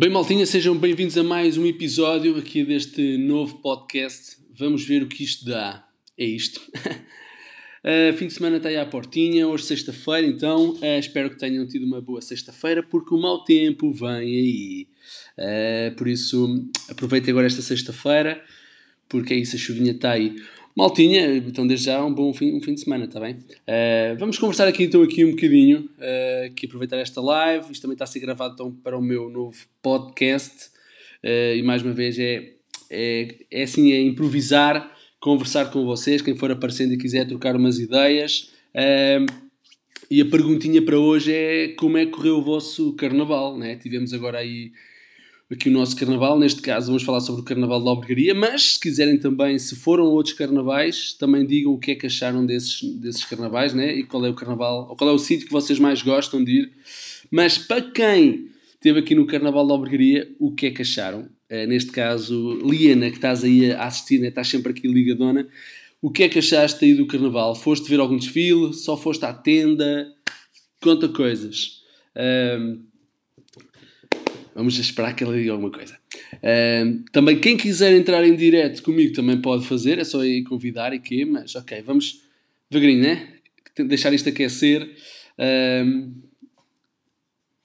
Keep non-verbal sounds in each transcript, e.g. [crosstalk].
Bem, maltinha, sejam bem-vindos a mais um episódio aqui deste novo podcast. Vamos ver o que isto dá. É isto. uh, [laughs] fim de semana está aí à portinha, hoje sexta-feira, então uh, espero que tenham tido uma boa sexta-feira, porque o mau tempo vem aí. Uh, por isso, aproveitem agora esta sexta-feira, porque é isso, a chuvinha está aí. Maltinha, então desde já um bom fim, um fim de semana, está bem? Uh, vamos conversar aqui então aqui um bocadinho, uh, aqui aproveitar esta live, isto também está a ser gravado então para o meu novo podcast uh, e mais uma vez é, é, é assim, é improvisar, conversar com vocês, quem for aparecendo e quiser trocar umas ideias. e a perguntinha para hoje é como é que correu o vosso carnaval, né? Tivemos agora aí aqui o nosso carnaval. Neste caso, vamos falar sobre o carnaval da Albergaria, mas se quiserem também, se foram outros carnavais, também digam o que é que acharam desses, desses carnavais, né? E qual é o carnaval, ou qual é o sítio que vocês mais gostam de ir. Mas para quem esteve aqui no carnaval da Albergaria, o que é que acharam? Uh, neste caso, Liana, que estás aí a assistir, né? estás sempre aqui ligadona. O que é que achaste aí do carnaval? Foste ver algum desfile? Só foste à tenda? Conta coisas. Vamos esperar que ela diga alguma coisa. Uh, também, quem quiser entrar em direto comigo também pode fazer, é só ir convidar e quê, mas ok, vamos devagarinho, né? Deixar isto aquecer. Uh,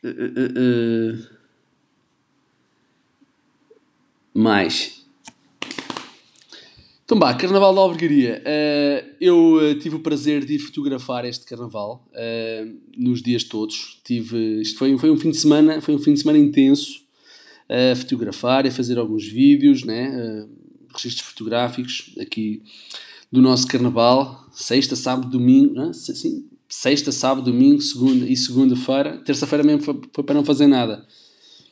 uh, mais. Então, bah, Carnaval da Albergaria. Uh, eu uh, tive o prazer de fotografar este Carnaval uh, nos dias todos. Tive, isto foi, foi um fim de semana, foi um fim de semana intenso a fotografar, a fazer alguns vídeos, né? registros fotográficos aqui do nosso Carnaval. Sexta, sábado, domingo, né? Sim, sexta, sábado, domingo, segunda e segunda-feira. Terça-feira mesmo foi, foi, para não fazer nada.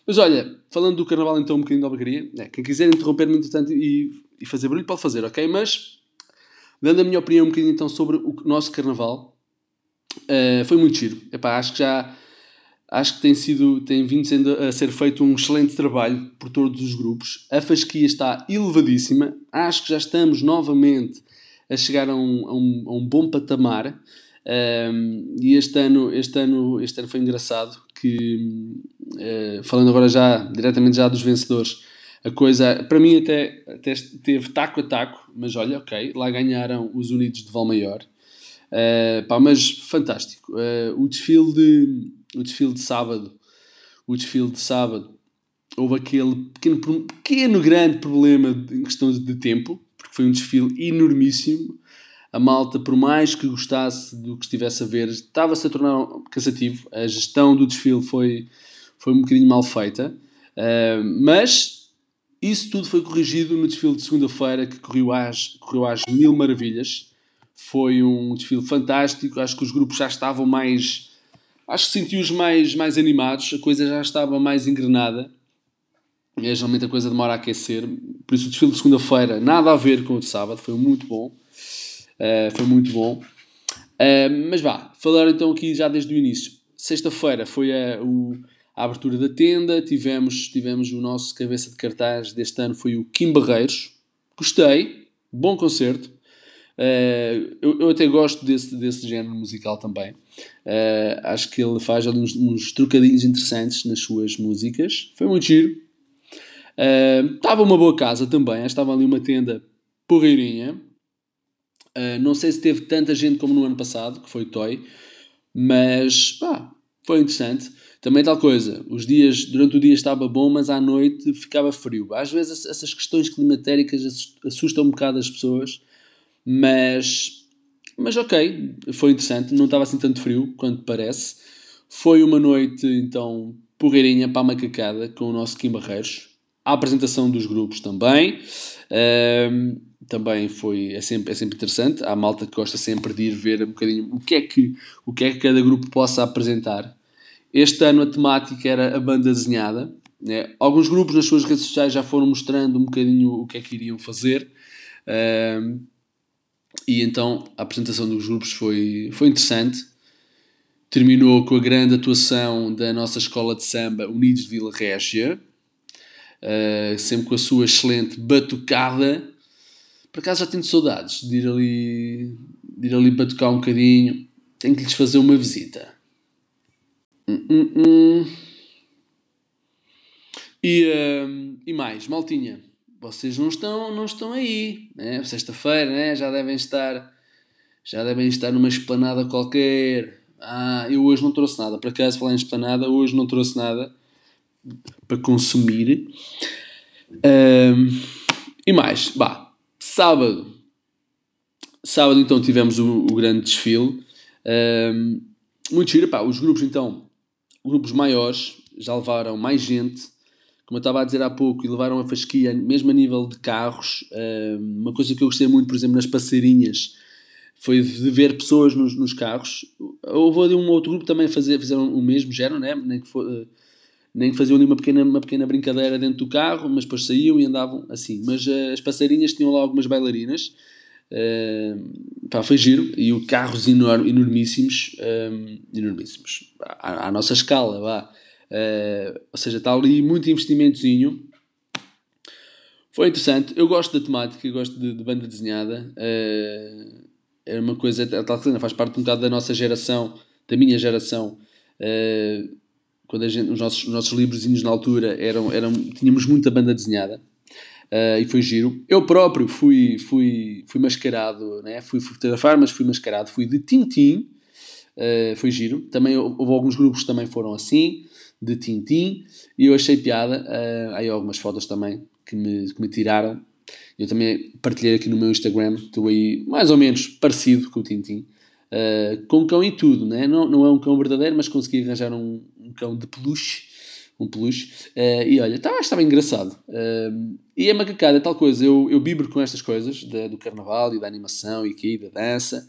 Mas olha, falando do Carnaval então um bocadinho da Albergaria, né? quem quiser interromper-me entretanto e e fazer barulho, pode fazer, ok? Mas, dando a minha opinião um bocadinho então sobre o nosso carnaval, uh, foi muito giro. Epá, acho que já acho que tem sido tem vindo sendo a ser feito um excelente trabalho por todos os grupos a fasquia está elevadíssima acho que já estamos novamente a chegar a um, a um, a um bom patamar ehm, e este ano este ano este ano foi engraçado que uh, falando agora já diretamente já dos vencedores a coisa, para mim até, até teve taco a taco, mas olha, ok, lá ganharam os Unidos de Valmaior. Uh, pá, mas fantástico. Uh, o, desfile de, o desfile de sábado, o desfile de sábado, houve aquele pequeno, pequeno grande problema em questão de tempo, porque foi um desfile enormíssimo. A malta, por mais que gostasse do que estivesse a ver, estava-se a tornar cansativo. A gestão do desfile foi, foi um bocadinho mal feita. Uh, mas isso tudo foi corrigido no desfile de segunda-feira, que correu às, correu às mil maravilhas. Foi um desfile fantástico. Acho que os grupos já estavam mais. Acho que senti-os mais, mais animados, a coisa já estava mais engrenada. É, geralmente a coisa demora a aquecer. Por isso, o desfile de segunda-feira, nada a ver com o de sábado, foi muito bom. Uh, foi muito bom. Uh, mas vá, falar então aqui já desde o início. Sexta-feira foi o a abertura da tenda, tivemos, tivemos o nosso cabeça de cartaz deste ano foi o Kim Barreiros. Gostei, bom concerto. Uh, eu, eu, até gosto desse, desse género musical também. Uh, acho que ele faz uns, uns trocadinhos interessantes nas suas músicas. Foi muito giro. Uh, estava uma boa casa também. Estava ali uma tenda porreirinha. não sei se teve tanta gente como no ano passado, que foi Toy. Mas pá, foi interessante. Também tal coisa, os dias, durante o dia estava bom, mas à noite ficava frio. Às vezes essas questões climatéricas assustam um bocado as pessoas, mas, mas ok, foi interessante, não estava assim tanto frio quanto parece. Foi uma noite então porreirinha para a macacada com o nosso Kim Barreiros. A apresentação dos grupos também. Um, também foi, é sempre, é sempre interessante. Há malta que gosta sempre de ir ver um bocadinho o que é que, o que, é que cada grupo possa apresentar. Este ano a temática era a banda desenhada. Né? Alguns grupos nas suas redes sociais já foram mostrando um bocadinho o que é que iriam fazer. Uh, e então a apresentação dos grupos foi, foi interessante. Terminou com a grande atuação da nossa escola de samba Unidos de Vila Régia, uh, sempre com a sua excelente batucada. Por acaso já tenho saudades de ir ali, de ir ali batucar um bocadinho. Tenho que lhes fazer uma visita. Hum, hum, hum. E, uh, e mais, maltinha, vocês não estão, não estão aí, né? Sexta-feira, né? Já devem estar, já devem estar numa esplanada qualquer. Ah, eu hoje não trouxe nada. Por acaso, falar em esplanada, hoje não trouxe nada para consumir. e mais, bah, sábado. Sábado então tivemos o, o grande desfile. muito giro, pá, os grupos então, grupos maiores, já levaram mais gente como eu estava a dizer há pouco, e levaram a fasquia, mesmo a nível de carros. uma coisa que eu gostei muito, por exemplo, nas passeirinhas, foi de ver pessoas nos, nos carros. Houve ali um outro grupo também fazer, fizeram o mesmo género, né? nem, que for, eh, nem faziam ali uma pequena, uma pequena brincadeira dentro do carro, mas depois saíam e andavam assim. Mas uh, as passeirinhas tinham lá algumas bailarinas. Uh, pá, foi giro e o carros enorm, enormíssimos, um, enormíssimos à, à, nossa escala, vá. Uh, ou seja, está ali muito investimentozinho. Foi interessante. Eu gosto da temática, gosto de, de banda desenhada. Uh, é uma coisa, tal faz parte um bocado da nossa geração, da minha geração. Uh, quando gente, os, nossos, os nossos livrozinhos na altura eram, eram tínhamos muita banda desenhada. Uh, e foi giro. Eu próprio fui, fui, fui mascarado, né? fui fotografar, mas fui mascarado. Fui de Tintim, uh, foi giro. Também houve alguns grupos que também foram assim de Tintim e eu achei piada. Uh, aí algumas fotos também que me, que me tiraram. Eu também partilhei aqui no meu Instagram. Estou aí mais ou menos parecido com o Tintim. Uh, com cão e tudo, né? não, não é um cão verdadeiro, mas consegui arranjar um, um cão de peluche. Um peluche. Uh, e olha, estava, estava engraçado. Uh, e a macacada é tal coisa. Eu, eu vibro com estas coisas da, do carnaval e da animação e aqui, da dança.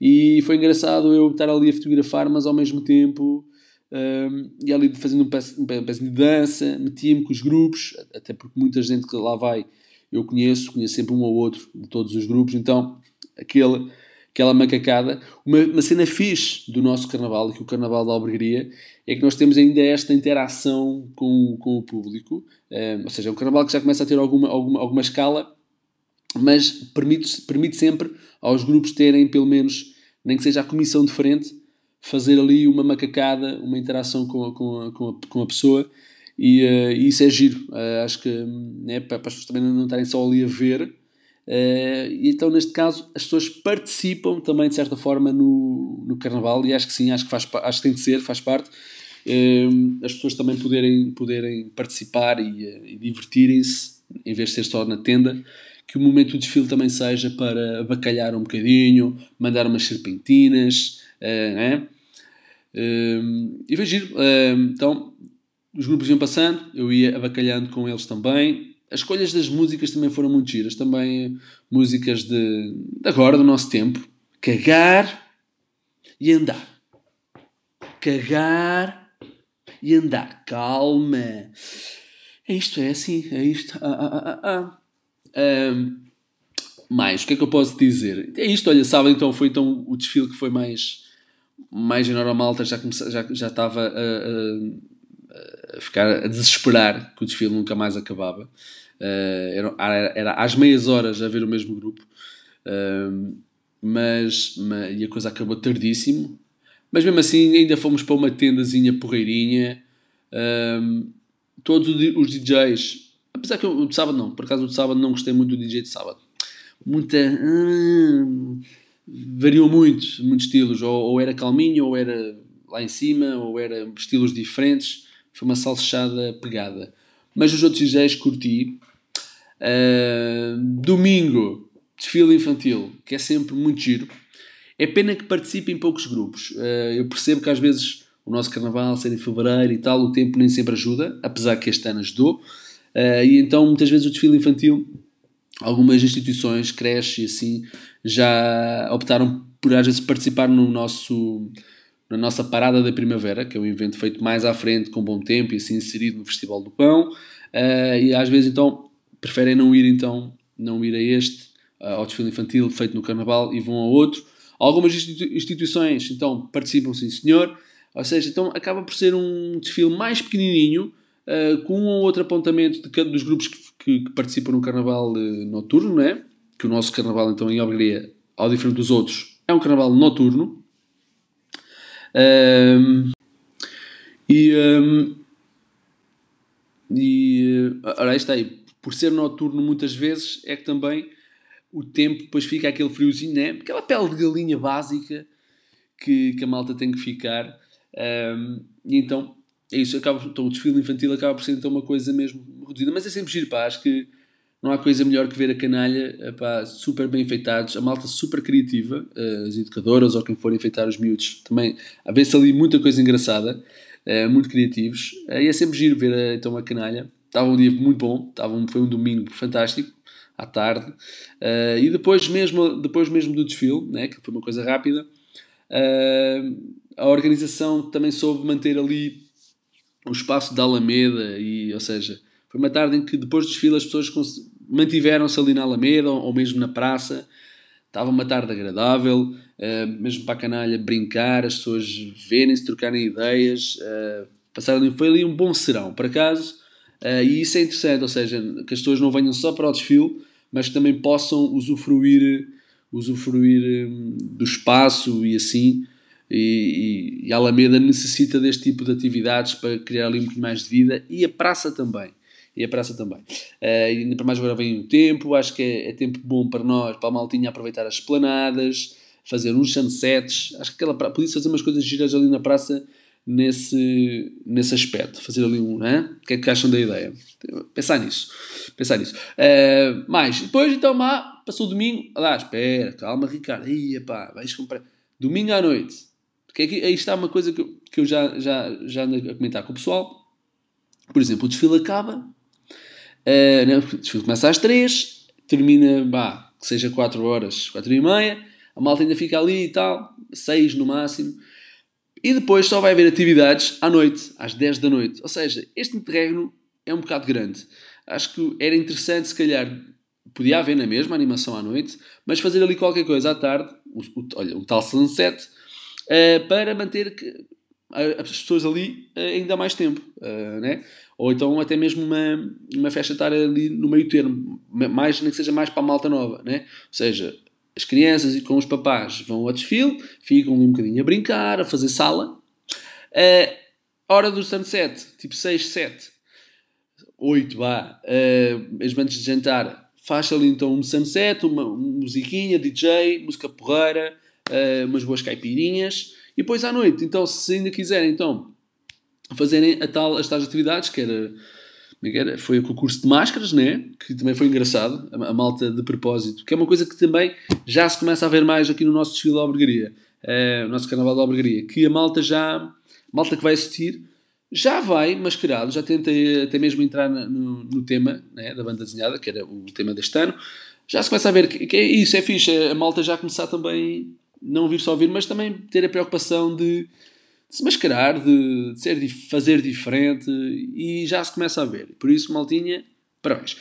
E foi engraçado eu estar ali a fotografar, mas ao mesmo tempo um, e ali fazendo um peça, um de dança, metia-me com os grupos, até porque muita gente que lá vai eu conheço, conheço sempre um ou outro de todos os grupos, então aquele, aquela macacada. Uma, uma cena fixe do nosso carnaval, que o carnaval da albergaria, é que nós temos ainda esta interação com, com o público, um, ou seja, é um carnaval que já começa a ter alguma, alguma, alguma escala, mas permite, permite sempre aos grupos terem pelo menos, nem que seja a comissão de frente, fazer ali uma macacada, uma interação com com com a, com a pessoa e, uh, isso é giro. Uh, acho que né, para, para, as pessoas também não estarem só ali a ver. Uh, e então, neste caso, as pessoas participam também de certa forma no, no carnaval e acho que sim, acho que, faz, acho que tem de ser, faz parte. as pessoas também poderem, poderem participar e, e divertirem-se em vez de ser só na tenda que o momento do desfile também seja para bacalhar um bocadinho, mandar umas serpentinas, uh, né? e foi giro. então, os grupos iam passando, eu ia abacalhando com eles também. As escolhas das músicas também foram muito giras. Também músicas de, de agora, do nosso tempo. Cagar e andar. Cagar e andar. Calma. É isto, é assim, é isto. Ah, ah, ah, ah. Um, mais, o que é que eu posso dizer? É isto, olha, sábado então foi então o desfile que foi mais mais em hora malta já, comece, já, já estava a, a, a, ficar a desesperar que o desfile nunca mais acabava. Uh, era, era, às meias horas a ver o mesmo grupo, uh, mas, mas, e a coisa acabou tardíssimo. Mas mesmo assim, ainda fomos para uma tendazinha porreirinha. Uh, todos os DJs, apesar que o de sábado não, por acaso o de sábado não gostei muito do DJ de sábado. Muita variou muito, muitos estilos, ou, ou, era calminho, ou era lá em cima, ou era estilos diferentes, foi uma salsichada pegada. Mas os outros DJs curti. Uh, domingo, desfile infantil, que é sempre muito giro. É pena que participe em poucos grupos. Uh, eu percebo que às vezes o nosso carnaval ser em fevereiro e tal, o tempo nem sempre ajuda, apesar que este ano ajudou. Uh, e então muitas vezes o desfile infantil algumas instituições, creches e assim, já optaram por às vezes participar no nosso, na nossa Parada da Primavera, que é um evento feito mais à frente, com bom tempo e assim inserido no Festival do Pão, uh, e às vezes então preferem não ir então, não ir a este, uh, ao desfile infantil feito no Carnaval e vão a outro. Algumas instituições então participam sim senhor, ou seja, então acaba por ser um desfile mais pequenininho, uh, com um ou outro apontamento de cada dos grupos que, que, que participam no carnaval uh, noturno, é? Que o nosso carnaval, então, em Albergaria, ao diferente dos outros, é um carnaval noturno. Um, e, um, e ora, está aí, por ser noturno muitas vezes, é que também o tempo depois fica aquele friozinho, né? Aquela pele de galinha básica que, que a malta tem que ficar. Um, e então, é isso. Acaba, então, o desfile infantil acaba por ser então uma coisa mesmo reduzida. Mas é sempre giro, pá. Acho que não há coisa melhor que ver a canalha pá, super bem enfeitados, a malta super criativa, eh, as educadoras ou quem for enfeitar os miúdos também. Há vezes ali muita coisa engraçada, uh, muito criativos. Uh, e é sempre giro ver então a canalha. Estava um dia muito bom, estava um, foi um domingo fantástico, à tarde. e depois mesmo, depois mesmo do desfile, né, que foi uma coisa rápida, a organização também soube manter ali o espaço da Alameda, e, ou seja, foi uma tarde em que depois do desfile as pessoas mantiveram-se ali na Alameda ou mesmo na praça. Estava uma tarde agradável, uh, mesmo para a canalha brincar, as pessoas verem-se, trocarem ideias. Uh, passaram foi ali um bom serão, por acaso. Uh, e isso é interessante, ou seja, que as pessoas não venham só para o desfile, mas que também possam usufruir, usufruir um, do espaço e assim. E, e, e, a Alameda necessita deste tipo de atividades para criar ali muito mais de vida e a praça também e a praça também. Uh, ainda para mais agora vem o tempo, acho que é, é, tempo bom para nós, para a maltinha aproveitar as esplanadas, fazer uns sunsets, acho que aquela podia fazer umas coisas giras ali na praça nesse, nesse aspecto, fazer ali um, né? o que é que acham da ideia? Pensar nisso, pensar nisso. Uh, mais, depois então, má, passou o domingo, lá, espera, calma Ricardo, aí, pá, vais comprar, domingo à noite, que é aí está uma coisa que eu, que eu já, já, já ando a comentar com o pessoal, por exemplo, o desfile acaba, Uh? O desfile começa às 3, termina, bah, que seja 4 horas, 4 e meia, a malta ainda fica ali e tal, 6 no máximo, e depois só vai haver atividades à noite, às 10 da noite. Ou seja, este interregno é um bocado grande. Acho que era interessante, se calhar, podia haver na mesma animação à noite, mas fazer ali qualquer coisa à tarde, o, o, olha, um tal sunset, uh, para manter que, as pessoas ali uh, ainda mais tempo, uh, né? ou então até mesmo uma, uma festa estar ali no meio termo, mais, nem que seja mais para a malta nova, né? ou seja, as crianças com os papás vão ao desfile, ficam um bocadinho a brincar, a fazer sala, uh, hora do sunset, tipo 6, 7, 8, vá, mesmo antes de jantar, faz ali então um sunset, uma, uma musiquinha, DJ, música porreira, uh, umas boas caipirinhas, e depois à noite, então se ainda quiserem, então fazerem a tal, as tais atividades, que era, era, foi o concurso de máscaras, né? que também foi engraçado, a, a, malta de propósito, que é uma coisa que também já se começa a ver mais aqui no nosso desfile da Albergaria, é, o nosso carnaval da Albergaria, que a malta já, a malta que vai assistir, já vai mascarado, já tentei até mesmo entrar no, no tema né, da banda desenhada, que era o tema deste ano, já se começa a ver que, que é isso, é fixe, a malta já começar também, não vir só vir, mas também ter a preocupação de se mascarar, de, de ser, de fazer diferente e já se começa a ver. Por isso, maltinha, parabéns.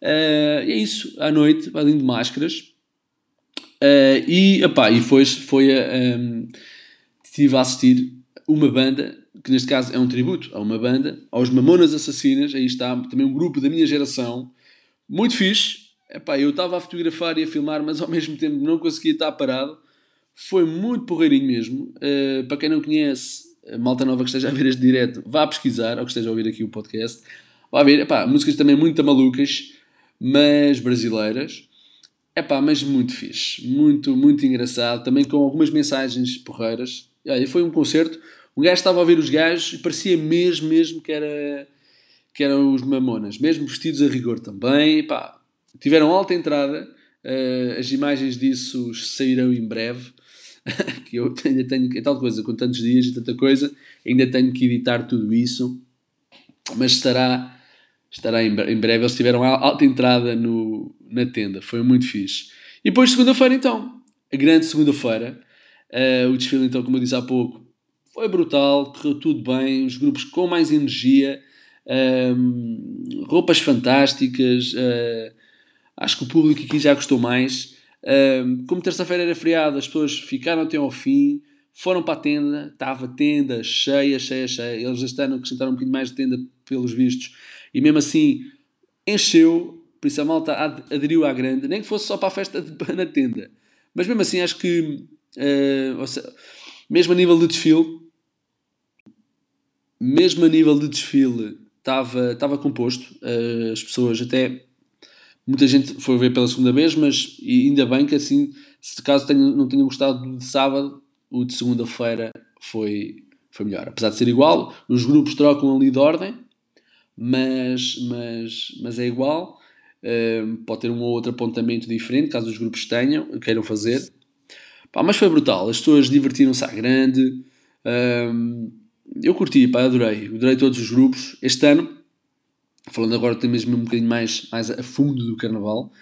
Uh, é isso, à noite, além de máscaras. Uh, e, epá, e foi, foi a, um, estive a assistir uma banda, que neste caso é um tributo a uma banda, aos Mamonas Assassinas, aí está também um grupo da minha geração, muito fixe. Epá, eu estava a fotografar e a filmar, mas ao mesmo tempo não conseguia estar parado foi muito porreirinho mesmo. Uh, para quem não conhece, malta nova que esteja a ver este direto, vá pesquisar, ou que esteja a ouvir aqui o podcast. Vá ver, epá, músicas também muito malucas, mas brasileiras. Epá, mas muito fixe. Muito, muito engraçado. Também com algumas mensagens porreiras. Olha, foi um concerto. Um gajo estava a ouvir os gajos e parecia mesmo, mesmo que era que eram os mamonas, mesmo vestidos a rigor também. Epá, tiveram alta entrada. Uh, as imagens disso sairão em breve. [laughs] que eu ainda tenho, é tal coisa, com tantos dias e tanta coisa, ainda tenho que editar tudo isso, mas estará, estará em, em breve. Eles tiveram alta entrada no, na tenda, foi muito fixe. E depois, segunda-feira, então, a grande segunda-feira, uh, o desfile, então, como eu disse há pouco, foi brutal, correu tudo bem, os grupos com mais energia, ehm, roupas fantásticas, uh, acho que o público aqui já gostou mais como terça-feira era feriado, as pessoas ficaram até ao fim, foram para a tenda, estava tenda cheia, cheia, cheia. Eles este ano acrescentaram um bocadinho mais de tenda pelos vistos, e mesmo assim encheu, por isso a malta aderiu à grande, nem que fosse só para a festa de, [laughs] na tenda. Mas mesmo assim, acho que, uh, seja, mesmo a nível de desfile, mesmo a nível de desfile, estava, estava composto. Uh, as pessoas até. Muita gente foi ver pela segunda vez, mas ainda bem que assim, se caso tenho, não tenham gostado de sábado, o de segunda-feira foi, foi melhor. Apesar de ser igual, os grupos trocam ali de ordem, mas, mas, mas é igual. Uh, pode ter um ou outro apontamento diferente, caso os grupos tenham, queiram fazer. Pá, mas foi brutal, as pessoas divertiram-se à grande. Uh, eu curti, pá, adorei. Adorei todos os grupos. Este ano, falando agora tem mesmo um bocadinho mais, mais a fundo do Carnaval,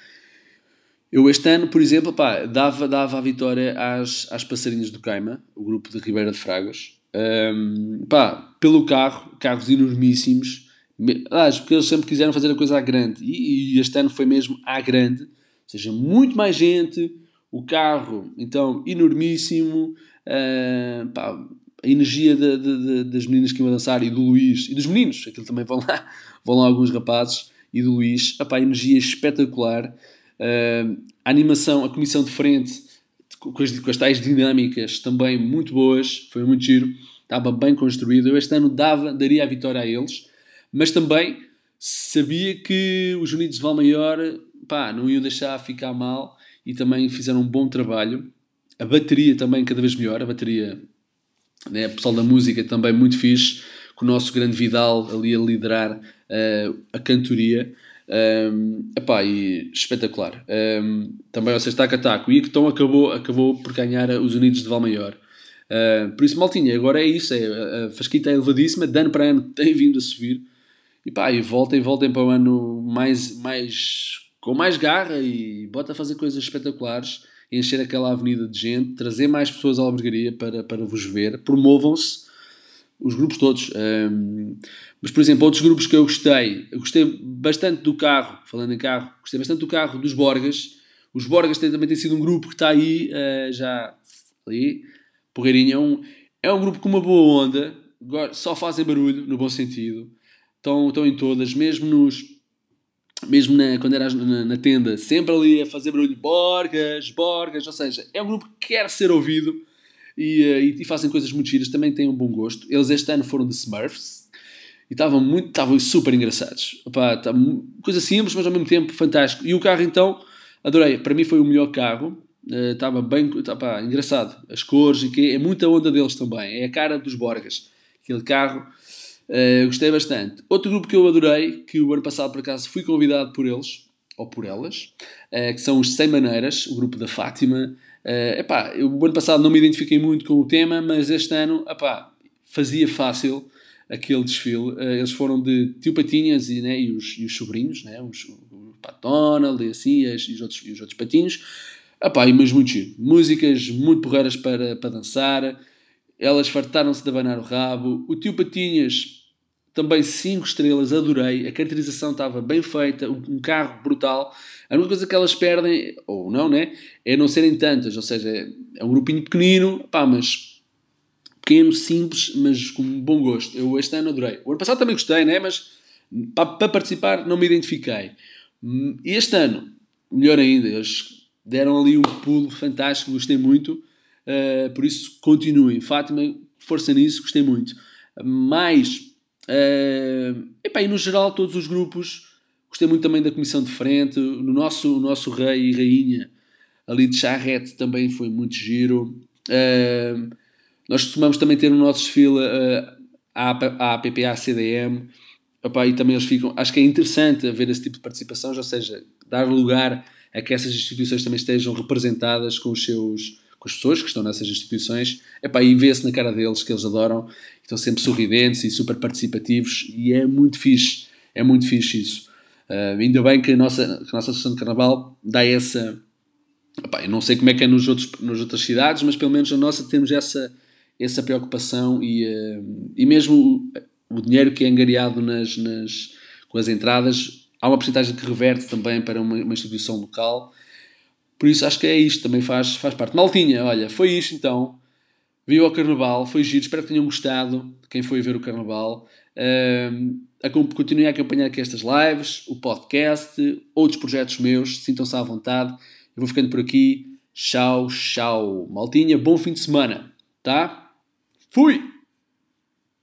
eu este ano, por exemplo, pá, dava, dava a vitória às, às Passarinhas do Caima, o grupo de Ribeira de Fragas. Um, pá, pelo carro, carros enormíssimos, aliás, porque eles sempre quiseram fazer a coisa à grande, e, e, este ano foi mesmo à grande, ou seja, muito mais gente, o carro, então, enormíssimo, uh, pá, a energia de, de, de, das meninas que iam dançar e do Luís e dos meninos, aquilo também vão lá, [laughs] vão lá alguns rapazes e do Luís, Epá, a energia espetacular, uh, a animação, a comissão de frente com as, com as tais dinâmicas também muito boas, foi muito giro, estava bem construído. Eu este ano dava, daria a vitória a eles, mas também sabia que os Unidos de Valmaior pá, não iam deixar ficar mal e também fizeram um bom trabalho. A bateria também cada vez melhor, a bateria né? O pessoal da música também muito fixe, com o nosso grande Vidal ali a liderar uh, a cantoria. Um, epá, e espetacular. Um, também, ou seja, taco a taco. E então acabou, acabou por ganhar os Unidos de Valmaior. Uh, por isso, Maltinha, agora é isso. É, a Fasquita é elevadíssima, de ano para ano tem vindo a subir. E pá, e voltem, voltem para o ano mais, mais, com mais garra e bota a fazer coisas espetaculares encher aquela avenida de gente, trazer mais pessoas à albergaria para, para vos ver, promovam-se os grupos todos. Um, mas, por exemplo, outros grupos que eu gostei, eu gostei bastante do carro, falando em carro, gostei bastante do carro dos Borgas. Os Borgas também tem sido um grupo que está aí uh, já ali, porreirinho. É um, é um grupo com uma boa onda, só fazem barulho, no bom sentido. Estão, estão em todas, mesmo nos mesmo na, quando eras na, na, tenda, sempre ali a fazer barulho, Borgas, Borgas, ou seja, é um grupo que quer ser ouvido e, eh, e, e fazem coisas muito giras, também têm um bom gosto. Eles este ano foram de Smurfs e estavam muito, estavam super engraçados. Opa, tá, coisa simples, mas ao mesmo tempo fantástico. E o carro então, adorei, para mim foi o melhor carro. Uh, estava bem tá, engraçado, as cores e que é muita onda deles também, é a cara dos Borgas. Aquele carro Uh, gostei bastante. Outro grupo que eu adorei, que o ano passado por acaso fui convidado por eles, ou por elas, uh, que são os Sem Maneiras, o grupo da Fátima. Uh, epá, eu o ano passado não me identifiquei muito com o tema, mas este ano epá, fazia fácil aquele desfile. Uh, eles foram de Tio Patinhas e, né, e, os, e os sobrinhos, né, os, o Pat Donald e assim, e, os outros, e os outros patinhos. Epá, mas muito giro. Músicas muito porreiras para, para dançar elas fartaram-se de abanar o rabo. O tio Patinhas, também 5 estrelas, adorei. A caracterização estava bem feita, um carro brutal. A única coisa que elas perdem, ou não, né? É não serem tantas, ou seja, é um grupinho pequenino, pá, mas pequeno, simples, mas com bom gosto. Eu este ano adorei. O ano passado também gostei, né? Mas para, para participar não me identifiquei. Este ano, melhor ainda, eles deram ali um pulo fantástico, gostei muito. Uh, por isso, continuem. Fátima, força nisso, gostei muito. Mas, uh, epá, e no geral, todos os grupos, gostei muito também da comissão de frente. No nosso, o nosso rei e rainha ali de charrete também foi muito giro. Uh, nós costumamos também ter no nosso desfile uh, a APPA CDM. Epá, e também eles ficam. Acho que é interessante haver esse tipo de participação, ou seja, dar lugar a que essas instituições também estejam representadas com os seus com as pessoas que estão nessas instituições, epá, e vê-se na cara deles que eles adoram, estão sempre sorridentes e super participativos, e é muito fixe, é muito fixe isso. Uh, ainda bem que a nossa, que a nossa Associação de Carnaval dá essa. Epá, eu não sei como é que é nos outros, nas outras cidades, mas pelo menos a nossa temos essa, essa preocupação e, uh, e mesmo o, o, dinheiro que é angariado nas, nas, com as entradas, há uma porcentagem que reverte também para uma, uma instituição local por isso acho que é isto, também faz, faz parte. Maltinha, olha, foi isto então. Viu ao Carnaval, foi giro, espero que tenham gostado, quem foi ver o Carnaval. Uh, continuem a acompanhar aqui estas lives, o podcast, outros projetos meus, sintam-se à vontade. Eu vou ficando por aqui. Tchau, tchau. Maltinha, bom fim de semana, tá? Fui!